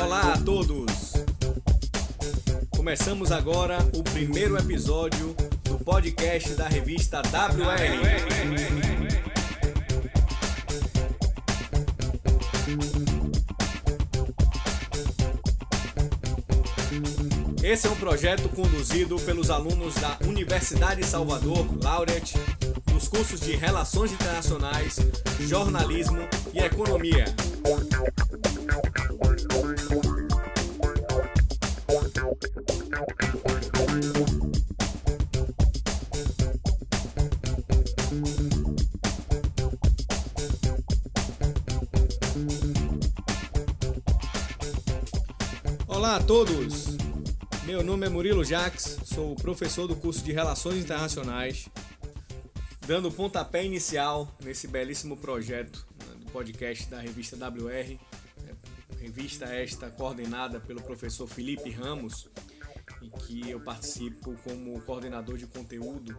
Olá a todos! Começamos agora o primeiro episódio do podcast da revista WR. Esse é um projeto conduzido pelos alunos da Universidade de Salvador, Laureate, dos cursos de Relações Internacionais, Jornalismo e Economia. Olá a todos! Meu nome é Murilo Jaques, sou professor do curso de Relações Internacionais, dando pontapé inicial nesse belíssimo projeto né, do podcast da revista WR, né, revista esta coordenada pelo professor Felipe Ramos, e que eu participo como coordenador de conteúdo.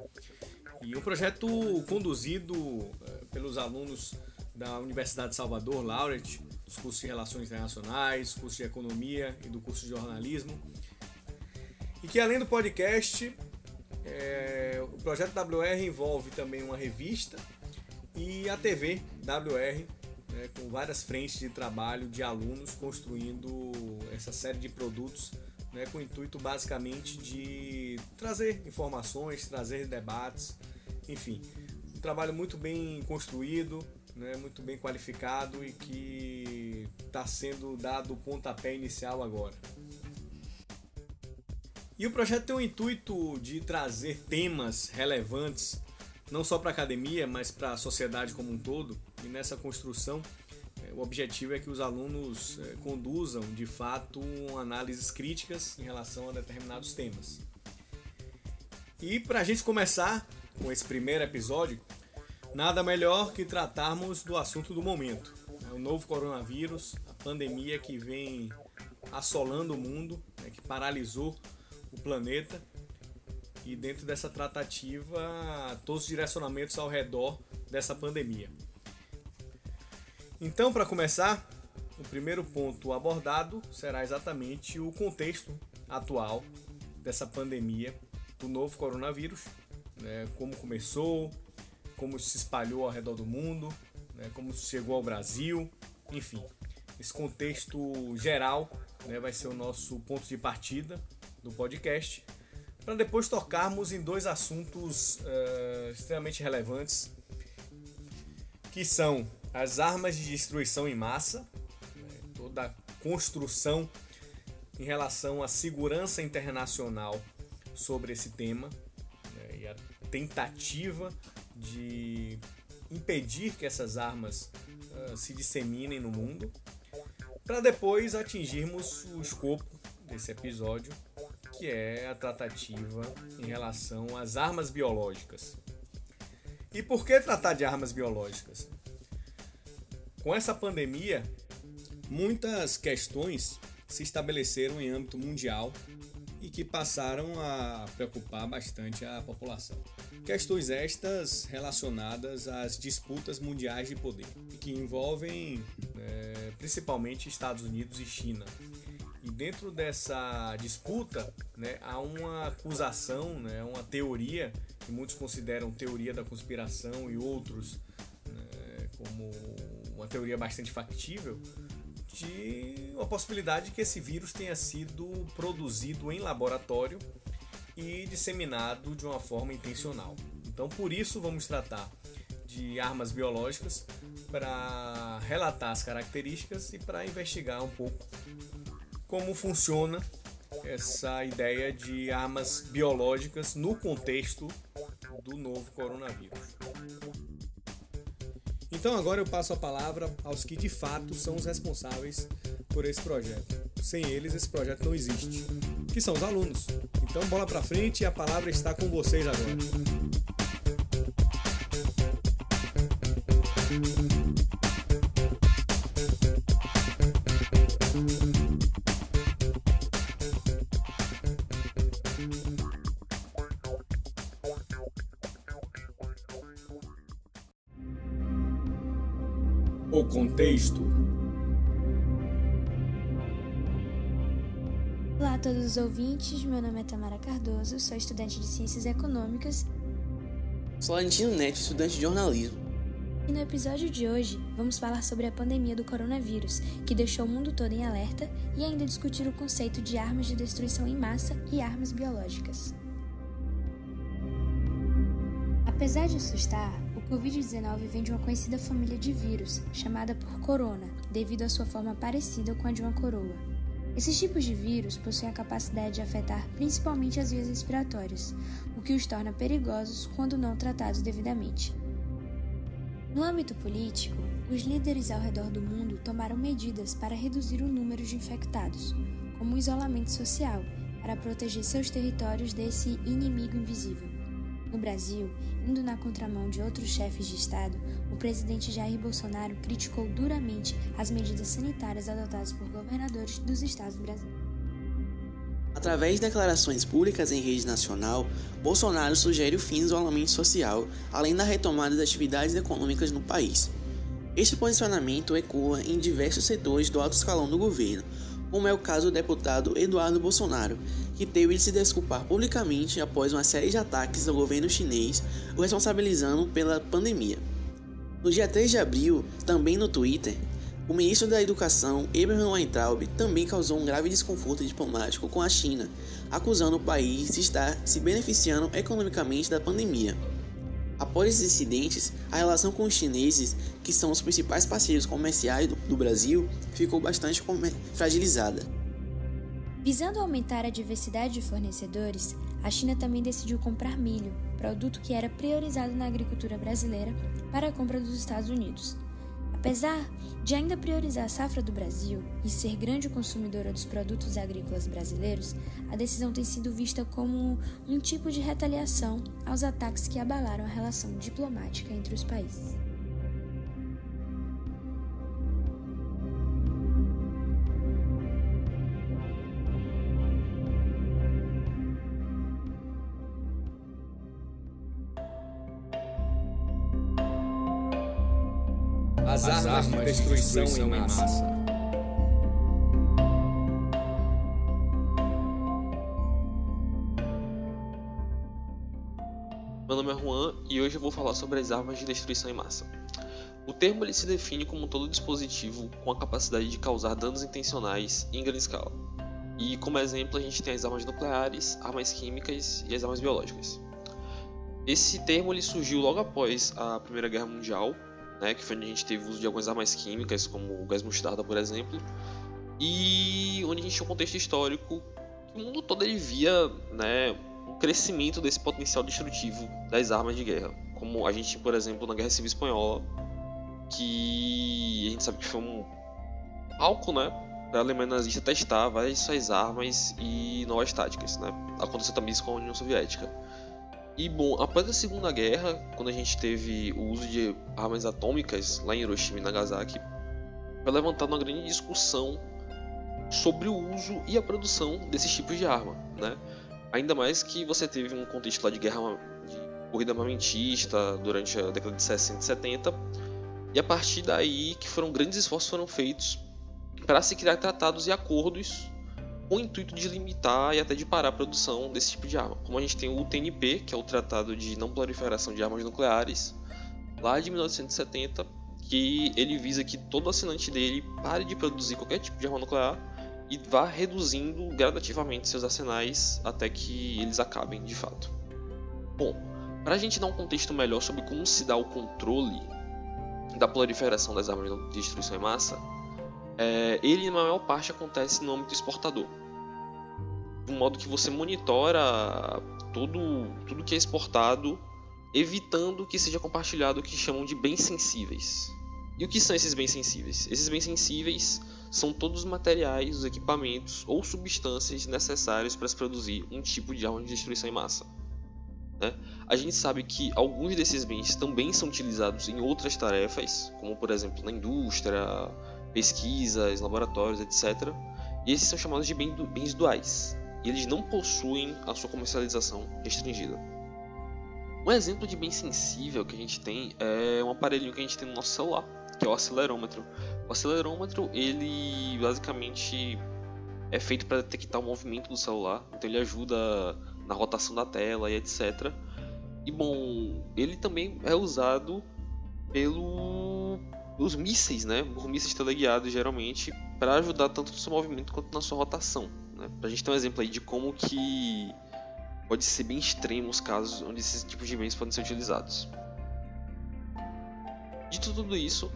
E um projeto conduzido eh, pelos alunos da Universidade de Salvador, Laureate, dos cursos de Relações Internacionais, curso de Economia e do curso de Jornalismo. E que além do podcast, é, o projeto WR envolve também uma revista e a TV WR, né, com várias frentes de trabalho de alunos construindo essa série de produtos né, com o intuito basicamente de trazer informações, trazer debates, enfim, um trabalho muito bem construído, né, muito bem qualificado e que está sendo dado o pontapé inicial agora. E o projeto tem o intuito de trazer temas relevantes, não só para a academia, mas para a sociedade como um todo. E nessa construção, eh, o objetivo é que os alunos eh, conduzam de fato análises críticas em relação a determinados temas. E para a gente começar com esse primeiro episódio, Nada melhor que tratarmos do assunto do momento, né? o novo coronavírus, a pandemia que vem assolando o mundo, né? que paralisou o planeta. E dentro dessa tratativa, todos os direcionamentos ao redor dessa pandemia. Então, para começar, o primeiro ponto abordado será exatamente o contexto atual dessa pandemia do novo coronavírus, né? como começou, como se espalhou ao redor do mundo, né, como chegou ao Brasil, enfim. Esse contexto geral né, vai ser o nosso ponto de partida do podcast, para depois tocarmos em dois assuntos uh, extremamente relevantes, que são as armas de destruição em massa, né, toda a construção em relação à segurança internacional sobre esse tema né, e a tentativa de impedir que essas armas uh, se disseminem no mundo, para depois atingirmos o escopo desse episódio, que é a tratativa em relação às armas biológicas. E por que tratar de armas biológicas? Com essa pandemia, muitas questões se estabeleceram em âmbito mundial e que passaram a preocupar bastante a população. Questões estas relacionadas às disputas mundiais de poder, que envolvem é, principalmente Estados Unidos e China. E dentro dessa disputa né, há uma acusação, né, uma teoria, que muitos consideram teoria da conspiração e outros né, como uma teoria bastante factível, de uma possibilidade de que esse vírus tenha sido produzido em laboratório e disseminado de uma forma intencional. Então, por isso, vamos tratar de armas biológicas para relatar as características e para investigar um pouco como funciona essa ideia de armas biológicas no contexto do novo coronavírus. Então agora eu passo a palavra aos que de fato são os responsáveis por esse projeto. Sem eles esse projeto não existe, que são os alunos. Então bola para frente e a palavra está com vocês agora. O contexto. Olá a todos os ouvintes, meu nome é Tamara Cardoso, sou estudante de Ciências Econômicas. Sou Valentino Neto, estudante de jornalismo. E no episódio de hoje, vamos falar sobre a pandemia do coronavírus, que deixou o mundo todo em alerta, e ainda discutir o conceito de armas de destruição em massa e armas biológicas. Apesar de assustar, Covid-19 vem de uma conhecida família de vírus, chamada por corona, devido à sua forma parecida com a de uma coroa. Esses tipos de vírus possuem a capacidade de afetar principalmente as vias respiratórias, o que os torna perigosos quando não tratados devidamente. No âmbito político, os líderes ao redor do mundo tomaram medidas para reduzir o número de infectados, como o isolamento social, para proteger seus territórios desse inimigo invisível. No Brasil, indo na contramão de outros chefes de Estado, o presidente Jair Bolsonaro criticou duramente as medidas sanitárias adotadas por governadores dos estados brasileiros. Através de declarações públicas em rede nacional, Bolsonaro sugere o fim do isolamento social, além da retomada das atividades econômicas no país. Este posicionamento ecoa em diversos setores do alto escalão do governo, como é o caso do deputado Eduardo Bolsonaro, que teve de se desculpar publicamente após uma série de ataques ao governo chinês, o responsabilizando pela pandemia. No dia 3 de abril, também no Twitter, o ministro da Educação, Abraham Weintraub, também causou um grave desconforto diplomático com a China, acusando o país de estar se beneficiando economicamente da pandemia. Após esses incidentes, a relação com os chineses, que são os principais parceiros comerciais do, do Brasil, ficou bastante fragilizada. Visando aumentar a diversidade de fornecedores, a China também decidiu comprar milho, produto que era priorizado na agricultura brasileira, para a compra dos Estados Unidos. Apesar de ainda priorizar a safra do Brasil e ser grande consumidora dos produtos agrícolas brasileiros, a decisão tem sido vista como um tipo de retaliação aos ataques que abalaram a relação diplomática entre os países. As, as armas, de destruição, destruição em massa. massa. Meu nome é Juan e hoje eu vou falar sobre as armas de destruição em massa. O termo ele se define como todo dispositivo com a capacidade de causar danos intencionais em grande escala. E como exemplo a gente tem as armas nucleares, armas químicas e as armas biológicas. Esse termo ele surgiu logo após a Primeira Guerra Mundial né, que foi onde a gente teve uso de algumas armas químicas, como o gás mostarda, por exemplo, e onde a gente tinha um contexto histórico que o mundo todo ele via né, um crescimento desse potencial destrutivo das armas de guerra, como a gente por exemplo, na Guerra Civil Espanhola, que a gente sabe que foi um palco, né, para a Alemanha nazista testar várias suas armas e novas táticas, né? Aconteceu também isso com a União Soviética. E bom, após a Segunda Guerra, quando a gente teve o uso de armas atômicas lá em Hiroshima e Nagasaki, foi levantada uma grande discussão sobre o uso e a produção desses tipos de arma, né? Ainda mais que você teve um contexto lá de guerra de corrida armamentista durante a década de 60 e 70, e a partir daí que foram grandes esforços foram feitos para se criar tratados e acordos o intuito de limitar e até de parar a produção desse tipo de arma. Como a gente tem o TNP, que é o Tratado de Não Proliferação de Armas Nucleares, lá de 1970, que ele visa que todo assinante dele pare de produzir qualquer tipo de arma nuclear e vá reduzindo gradativamente seus arsenais até que eles acabem de fato. Bom, para a gente dar um contexto melhor sobre como se dá o controle da proliferação das armas de destruição em massa, é, ele na maior parte acontece no âmbito exportador. De modo que você monitora tudo, tudo que é exportado, evitando que seja compartilhado o que chamam de bens sensíveis. E o que são esses bens sensíveis? Esses bens sensíveis são todos os materiais, os equipamentos ou substâncias necessários para se produzir um tipo de arma de destruição em massa. Né? A gente sabe que alguns desses bens também são utilizados em outras tarefas, como por exemplo na indústria, pesquisas, laboratórios, etc. E esses são chamados de bens duais, e eles não possuem a sua comercialização restringida. Um exemplo de bem sensível que a gente tem é um aparelhinho que a gente tem no nosso celular, que é o acelerômetro. O acelerômetro, ele basicamente é feito para detectar o movimento do celular, então ele ajuda na rotação da tela e etc. E bom, ele também é usado pelo pelos mísseis, né? Por mísseis teleguiados geralmente para ajudar tanto no seu movimento quanto na sua rotação. Né? Pra gente ter um exemplo aí de como que pode ser bem extremo os casos onde esses tipos de bens podem ser utilizados. Dito tudo isso,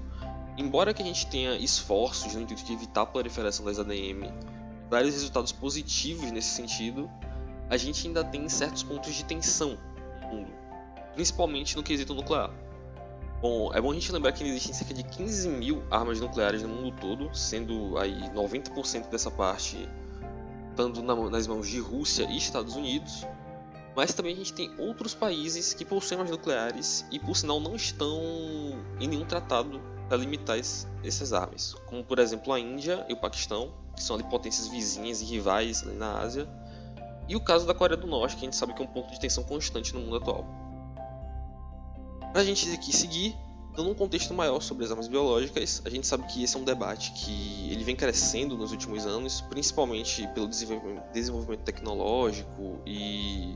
embora que a gente tenha esforços no intuito de evitar a proliferação das ADM, vários resultados positivos nesse sentido, a gente ainda tem certos pontos de tensão no mundo, principalmente no quesito nuclear. Bom, é bom a gente lembrar que existem cerca de 15 mil armas nucleares no mundo todo, sendo aí 90% dessa parte estando nas mãos de Rússia e Estados Unidos. Mas também a gente tem outros países que possuem armas nucleares e por sinal não estão em nenhum tratado para limitar essas armas, como por exemplo a Índia e o Paquistão, que são ali potências vizinhas e rivais na Ásia, e o caso da Coreia do Norte, que a gente sabe que é um ponto de tensão constante no mundo atual. Para a gente aqui seguir, dando um contexto maior sobre as armas biológicas, a gente sabe que esse é um debate que ele vem crescendo nos últimos anos, principalmente pelo desenvolvimento tecnológico e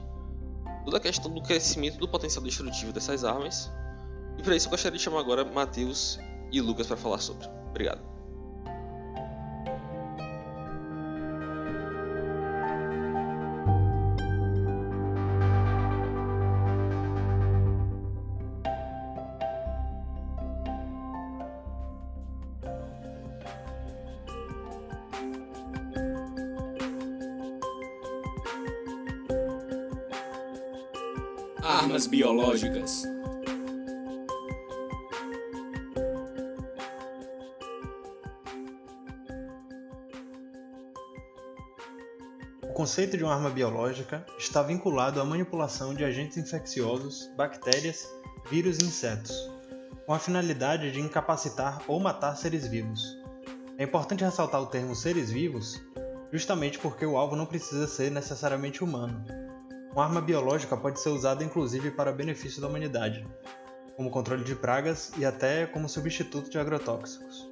toda a questão do crescimento do potencial destrutivo dessas armas. E para isso eu gostaria de chamar agora Matheus e Lucas para falar sobre. Obrigado. Biológicas. O conceito de uma arma biológica está vinculado à manipulação de agentes infecciosos, bactérias, vírus e insetos, com a finalidade de incapacitar ou matar seres vivos. É importante ressaltar o termo seres vivos, justamente porque o alvo não precisa ser necessariamente humano, uma arma biológica pode ser usada inclusive para benefício da humanidade, como controle de pragas e até como substituto de agrotóxicos.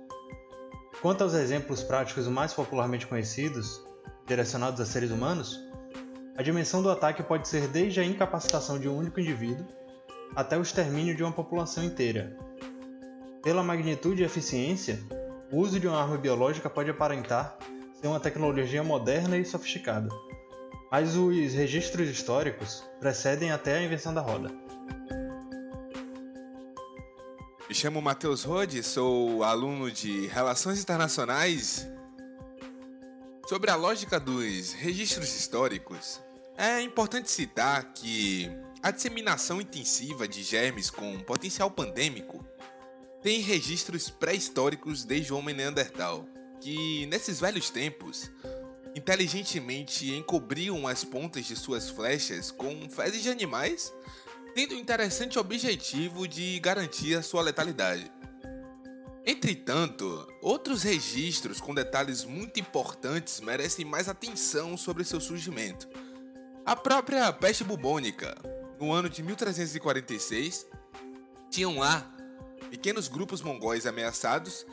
Quanto aos exemplos práticos mais popularmente conhecidos, direcionados a seres humanos, a dimensão do ataque pode ser desde a incapacitação de um único indivíduo até o extermínio de uma população inteira. Pela magnitude e eficiência, o uso de uma arma biológica pode aparentar ser uma tecnologia moderna e sofisticada mas os registros históricos precedem até a invenção da roda. Me chamo Matheus Rode, sou aluno de Relações Internacionais. Sobre a lógica dos registros históricos, é importante citar que a disseminação intensiva de germes com potencial pandêmico tem registros pré-históricos desde o homem neandertal, que nesses velhos tempos inteligentemente encobriam as pontas de suas flechas com fezes de animais, tendo o interessante objetivo de garantir a sua letalidade. Entretanto, outros registros com detalhes muito importantes merecem mais atenção sobre seu surgimento. A própria peste bubônica, no ano de 1346, tinham lá pequenos grupos mongóis ameaçados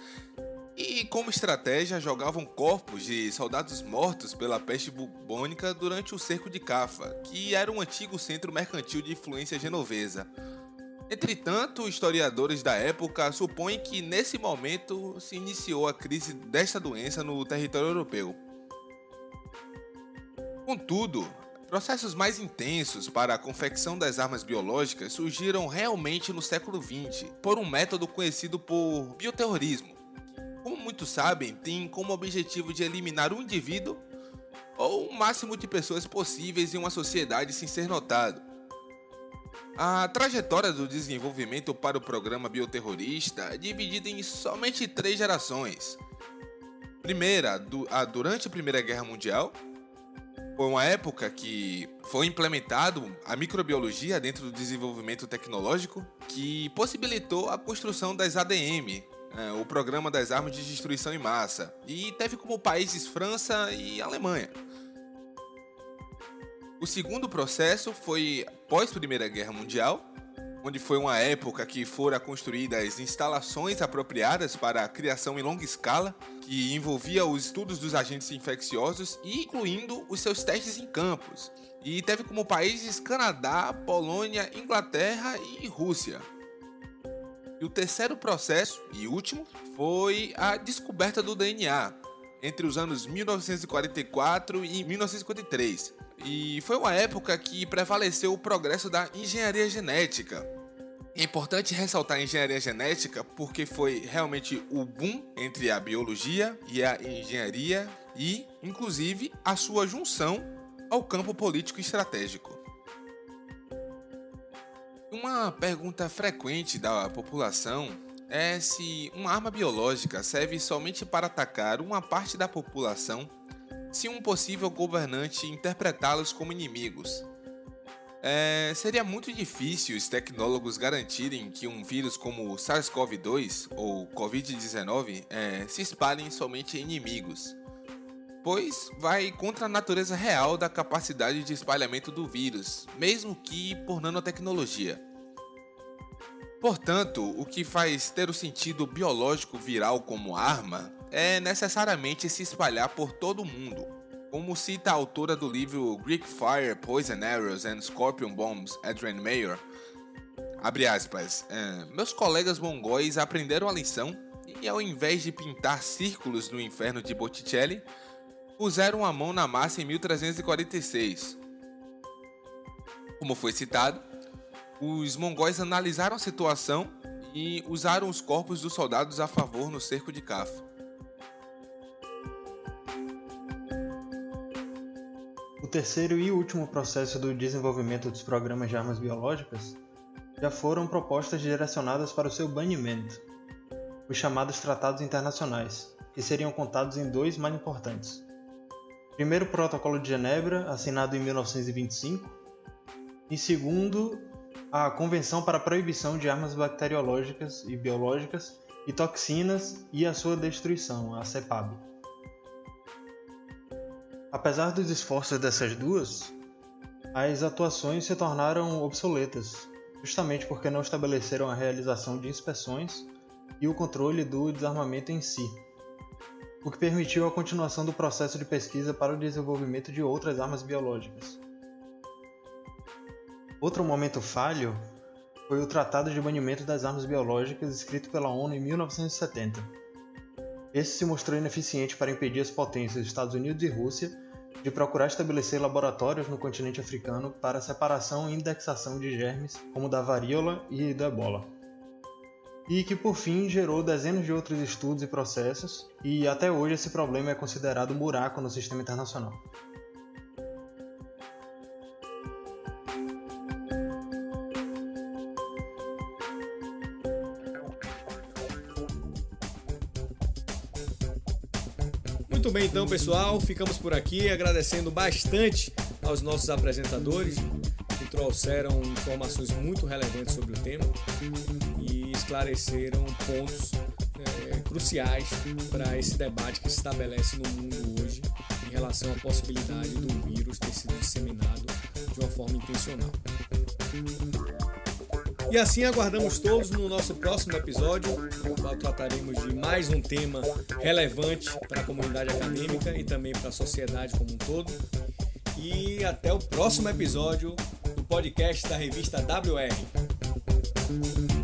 e, como estratégia, jogavam corpos de soldados mortos pela peste bubônica durante o cerco de Cafa, que era um antigo centro mercantil de influência genovesa. Entretanto, historiadores da época supõem que nesse momento se iniciou a crise desta doença no território europeu. Contudo, processos mais intensos para a confecção das armas biológicas surgiram realmente no século XX por um método conhecido por bioterrorismo muitos sabem, tem como objetivo de eliminar um indivíduo ou o máximo de pessoas possíveis em uma sociedade sem ser notado. A trajetória do desenvolvimento para o programa bioterrorista é dividida em somente três gerações. Primeira, a durante a Primeira Guerra Mundial, foi uma época que foi implementado a microbiologia dentro do desenvolvimento tecnológico, que possibilitou a construção das ADM, é, o Programa das Armas de Destruição em Massa, e teve como países França e Alemanha. O segundo processo foi pós Primeira Guerra Mundial, onde foi uma época que foram construídas instalações apropriadas para a criação em longa escala, que envolvia os estudos dos agentes infecciosos e incluindo os seus testes em campos. E teve como países Canadá, Polônia, Inglaterra e Rússia. E o terceiro processo, e último, foi a descoberta do DNA, entre os anos 1944 e 1953. E foi uma época que prevaleceu o progresso da engenharia genética. É importante ressaltar a engenharia genética porque foi realmente o boom entre a biologia e a engenharia e, inclusive, a sua junção ao campo político estratégico. Uma pergunta frequente da população é se uma arma biológica serve somente para atacar uma parte da população se um possível governante interpretá-los como inimigos. É, seria muito difícil os tecnólogos garantirem que um vírus como o SARS-CoV-2 ou Covid-19 é, se espalhem somente em inimigos, pois vai contra a natureza real da capacidade de espalhamento do vírus, mesmo que por nanotecnologia. Portanto, o que faz ter o sentido biológico viral como arma é necessariamente se espalhar por todo o mundo. Como cita a autora do livro Greek Fire, Poison Arrows and Scorpion Bombs, Adrienne Mayer, abre aspas, é, meus colegas mongóis aprenderam a lição e ao invés de pintar círculos no inferno de Botticelli, puseram a mão na massa em 1346. Como foi citado, os mongóis analisaram a situação e usaram os corpos dos soldados a favor no cerco de Kaffa. O terceiro e último processo do desenvolvimento dos programas de armas biológicas já foram propostas direcionadas para o seu banimento, os chamados tratados internacionais, que seriam contados em dois mais importantes. Primeiro, o Protocolo de Genebra, assinado em 1925, e segundo, a Convenção para a Proibição de Armas Bacteriológicas e Biológicas e Toxinas e a Sua Destruição, a CEPAB. Apesar dos esforços dessas duas, as atuações se tornaram obsoletas, justamente porque não estabeleceram a realização de inspeções e o controle do desarmamento em si, o que permitiu a continuação do processo de pesquisa para o desenvolvimento de outras armas biológicas. Outro momento falho foi o Tratado de Banimento das Armas Biológicas escrito pela ONU em 1970. Esse se mostrou ineficiente para impedir as potências Estados Unidos e Rússia de procurar estabelecer laboratórios no continente africano para separação e indexação de germes como da varíola e do ebola. E que por fim gerou dezenas de outros estudos e processos, e até hoje esse problema é considerado um buraco no sistema internacional. Muito bem, então, pessoal, ficamos por aqui agradecendo bastante aos nossos apresentadores que trouxeram informações muito relevantes sobre o tema e esclareceram pontos é, cruciais para esse debate que se estabelece no mundo hoje em relação à possibilidade do vírus ter sido disseminado de uma forma intencional. E assim aguardamos todos no nosso próximo episódio, no qual trataremos de mais um tema relevante para a comunidade acadêmica e também para a sociedade como um todo. E até o próximo episódio do podcast da revista WR.